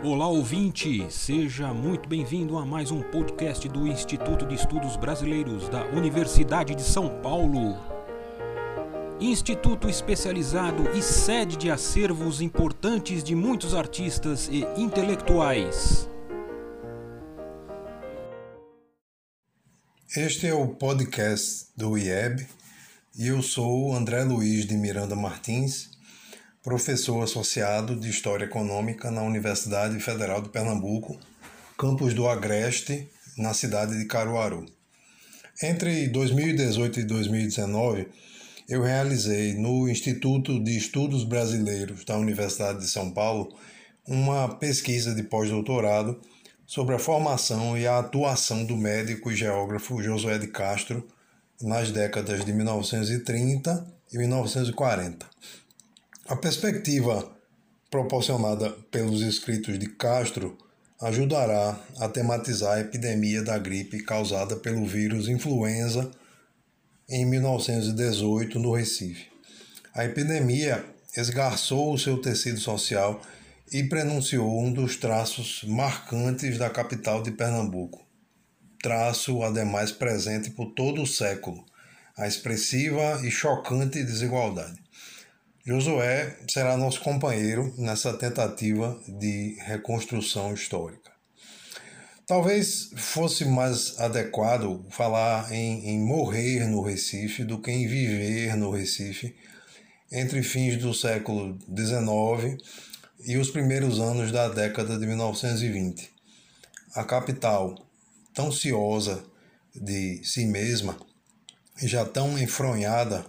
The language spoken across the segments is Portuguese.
Olá ouvinte, seja muito bem-vindo a mais um podcast do Instituto de Estudos Brasileiros da Universidade de São Paulo. Instituto especializado e sede de acervos importantes de muitos artistas e intelectuais. Este é o podcast do IEB e eu sou André Luiz de Miranda Martins professor associado de História Econômica na Universidade Federal de Pernambuco, campus do Agreste, na cidade de Caruaru. Entre 2018 e 2019, eu realizei no Instituto de Estudos Brasileiros da Universidade de São Paulo uma pesquisa de pós-doutorado sobre a formação e a atuação do médico e geógrafo Josué de Castro nas décadas de 1930 e 1940 a perspectiva proporcionada pelos escritos de Castro ajudará a tematizar a epidemia da gripe causada pelo vírus influenza em 1918 no Recife. A epidemia esgarçou o seu tecido social e prenunciou um dos traços marcantes da capital de Pernambuco. Traço, ademais, presente por todo o século, a expressiva e chocante desigualdade. Josué será nosso companheiro nessa tentativa de reconstrução histórica. Talvez fosse mais adequado falar em, em, morrer no Recife do que em viver no Recife entre fins do século XIX e os primeiros anos da década de 1920. A capital, tão ciosa de si mesma, já tão enfronhada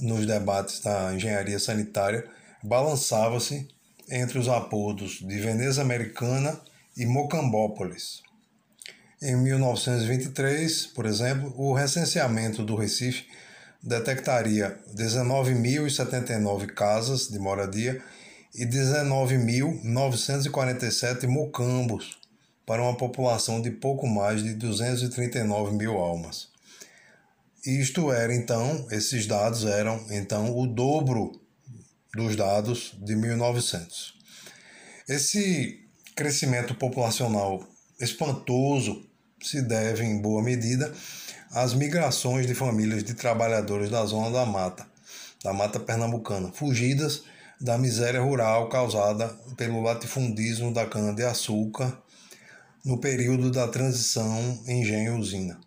nos debates da engenharia sanitária, balançava-se entre os apodos de Veneza Americana e Mocambópolis. Em 1923, por exemplo, o recenseamento do Recife detectaria 19.079 casas de moradia e 19.947 mocambos, para uma população de pouco mais de 239 mil almas. Isto era então, esses dados eram então o dobro dos dados de 1900. Esse crescimento populacional espantoso se deve, em boa medida, às migrações de famílias de trabalhadores da zona da mata, da mata pernambucana, fugidas da miséria rural causada pelo latifundismo da cana-de-açúcar no período da transição engenho-usina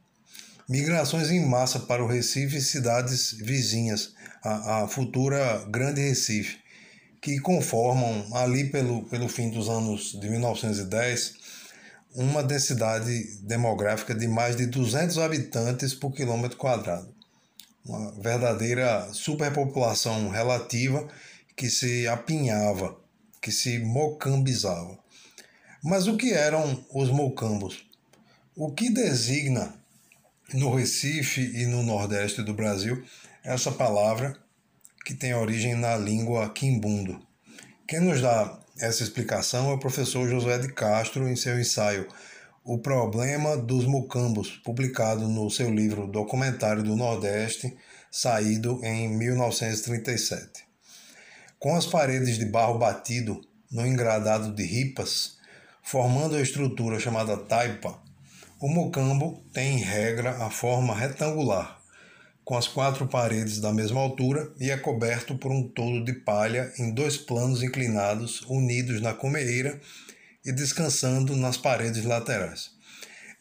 migrações em massa para o Recife e cidades vizinhas, a, a futura Grande Recife, que conformam ali pelo, pelo fim dos anos de 1910 uma densidade demográfica de mais de 200 habitantes por quilômetro quadrado. Uma verdadeira superpopulação relativa que se apinhava, que se mocambizava. Mas o que eram os mocambos? O que designa no Recife e no Nordeste do Brasil essa palavra que tem origem na língua quimbundo. Quem nos dá essa explicação é o professor José de Castro em seu ensaio O Problema dos Mucambos, publicado no seu livro Documentário do Nordeste, saído em 1937. Com as paredes de barro batido no engradado de ripas, formando a estrutura chamada taipa, o mocambo tem, em regra, a forma retangular, com as quatro paredes da mesma altura e é coberto por um toldo de palha em dois planos inclinados unidos na comeira e descansando nas paredes laterais.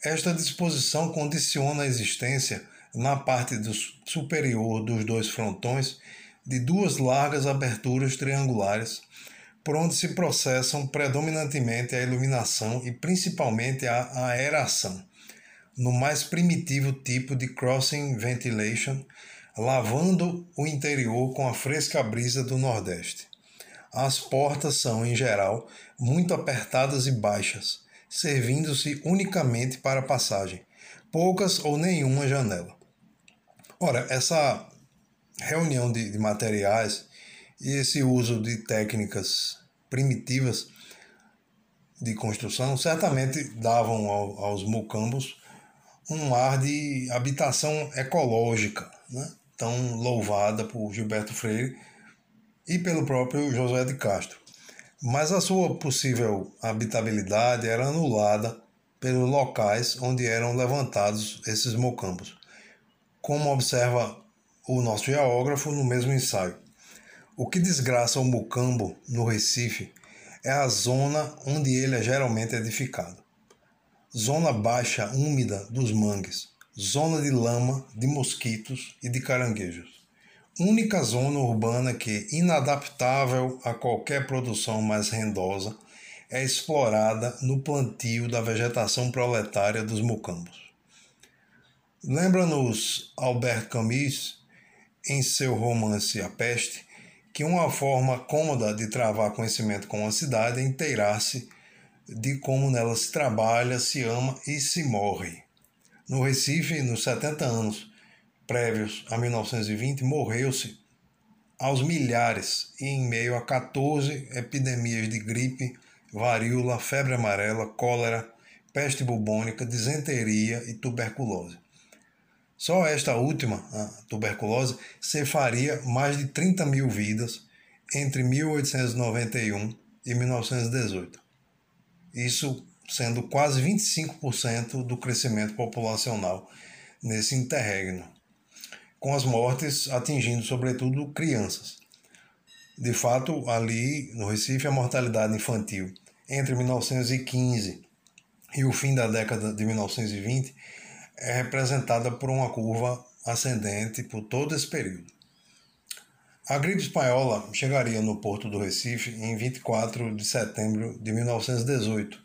Esta disposição condiciona a existência, na parte do superior dos dois frontões, de duas largas aberturas triangulares, por onde se processam predominantemente a iluminação e principalmente a aeração no mais primitivo tipo de crossing ventilation, lavando o interior com a fresca brisa do Nordeste. As portas são, em geral, muito apertadas e baixas, servindo-se unicamente para passagem, poucas ou nenhuma janela. Ora, essa reunião de, de materiais e esse uso de técnicas primitivas de construção certamente davam ao, aos mucambos um ar de habitação ecológica, né? tão louvada por Gilberto Freire e pelo próprio José de Castro. mas a sua possível habitabilidade era anulada pelos locais onde eram levantados esses mocambos, como observa o nosso geógrafo no mesmo ensaio. O que desgraça o mocambo no Recife é a zona onde ele é geralmente edificado. Zona baixa úmida dos mangues, zona de lama, de mosquitos e de caranguejos única zona urbana que, inadaptável a qualquer produção mais rendosa, é explorada no plantio da vegetação proletária dos mucambos. Lembra-nos Albert Camus, em seu romance A Peste, que uma forma cômoda de travar conhecimento com a cidade é inteirar-se de como nela se trabalha, se ama e se morre. No Recife, nos 70 anos prévios a 1920, morreu-se aos milhares e em meio a 14 epidemias de gripe, varíola, febre amarela, cólera, peste bubônica, disenteria e tuberculose. Só esta última, a tuberculose, cefaria mais de 30 mil vidas entre 1891 e 1918. Isso sendo quase 25% do crescimento populacional nesse interregno com as mortes atingindo sobretudo crianças. De fato, ali no Recife, a mortalidade infantil entre 1915 e o fim da década de 1920 é representada por uma curva ascendente por todo esse período. A gripe espanhola chegaria no porto do Recife em 24 de setembro de 1918,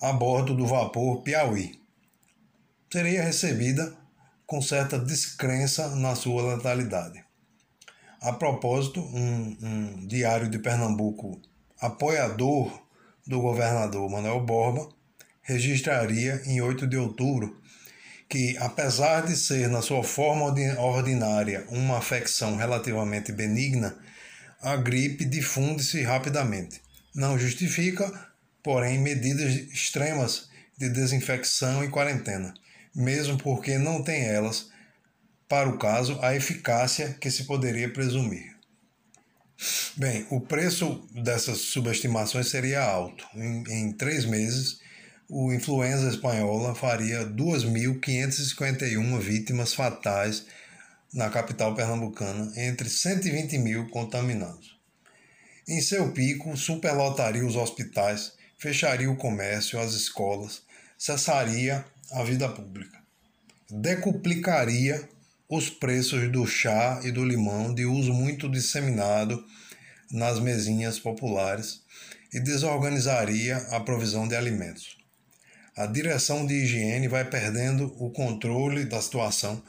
a bordo do vapor Piauí. Seria recebida com certa descrença na sua letalidade. A propósito, um, um diário de Pernambuco apoiador do governador Manuel Borba registraria em 8 de outubro que, apesar de ser na sua forma ordinária uma afecção relativamente benigna, a gripe difunde-se rapidamente. Não justifica, porém, medidas extremas de desinfecção e quarentena mesmo porque não tem elas, para o caso, a eficácia que se poderia presumir. Bem, o preço dessas subestimações seria alto. Em, em três meses, o influenza espanhola faria 2.551 vítimas fatais na capital pernambucana, entre 120 mil contaminados. Em seu pico, superlotaria os hospitais, fecharia o comércio, as escolas, cessaria a vida pública. Decuplicaria os preços do chá e do limão de uso muito disseminado nas mesinhas populares e desorganizaria a provisão de alimentos. A direção de higiene vai perdendo o controle da situação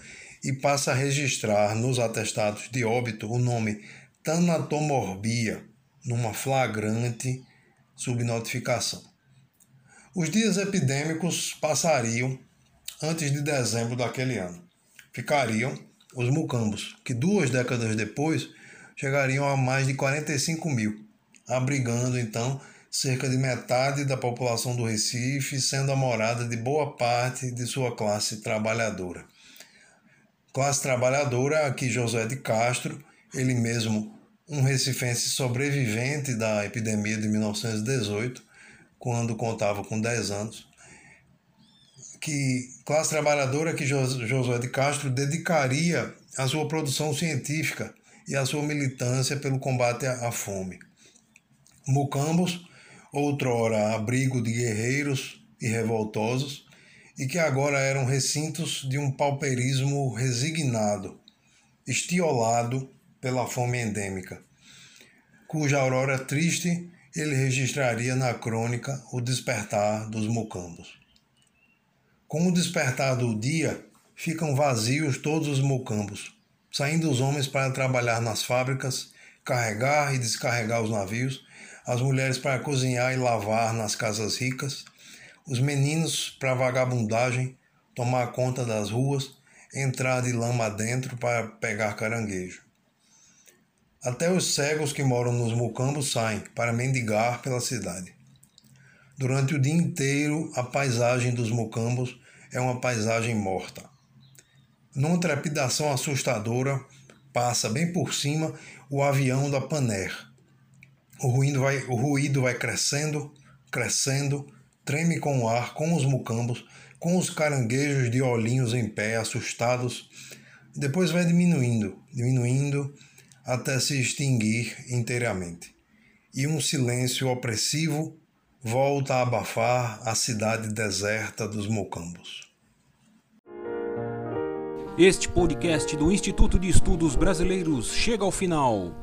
e passa a registrar nos atestados de óbito o nome tanatomorbia, numa flagrante subnotificação. Os dias epidêmicos passariam antes de dezembro daquele ano. Ficariam os mucambos, que duas décadas depois chegariam a mais de 45 mil, abrigando então cerca de metade da população do Recife, sendo a morada de boa parte de sua classe trabalhadora. Classe trabalhadora a que José de Castro, ele mesmo um recifense sobrevivente da epidemia de 1918, quando contava com 10 anos, que classe trabalhadora que Josué de Castro dedicaria a sua produção científica e a sua militância pelo combate à fome. Mucambos, outrora abrigo de guerreiros e revoltosos, e que agora eram recintos de um pauperismo resignado, estiolado pela fome endêmica, cuja aurora triste ele registraria na crônica o despertar dos mucambos. Com o despertar do dia, ficam vazios todos os mucambos, saindo os homens para trabalhar nas fábricas, carregar e descarregar os navios, as mulheres para cozinhar e lavar nas casas ricas, os meninos para vagabundagem, tomar conta das ruas, entrar de lama dentro para pegar caranguejo. Até os cegos que moram nos mucambos saem para mendigar pela cidade. Durante o dia inteiro, a paisagem dos mucambos é uma paisagem morta. Numa trepidação assustadora, passa bem por cima o avião da Paner. O ruído vai, o ruído vai crescendo, crescendo, treme com o ar, com os mucambos, com os caranguejos de olhinhos em pé, assustados. Depois vai diminuindo, diminuindo, até se extinguir inteiramente. E um silêncio opressivo volta a abafar a cidade deserta dos Mocambos. Este podcast do Instituto de Estudos Brasileiros chega ao final.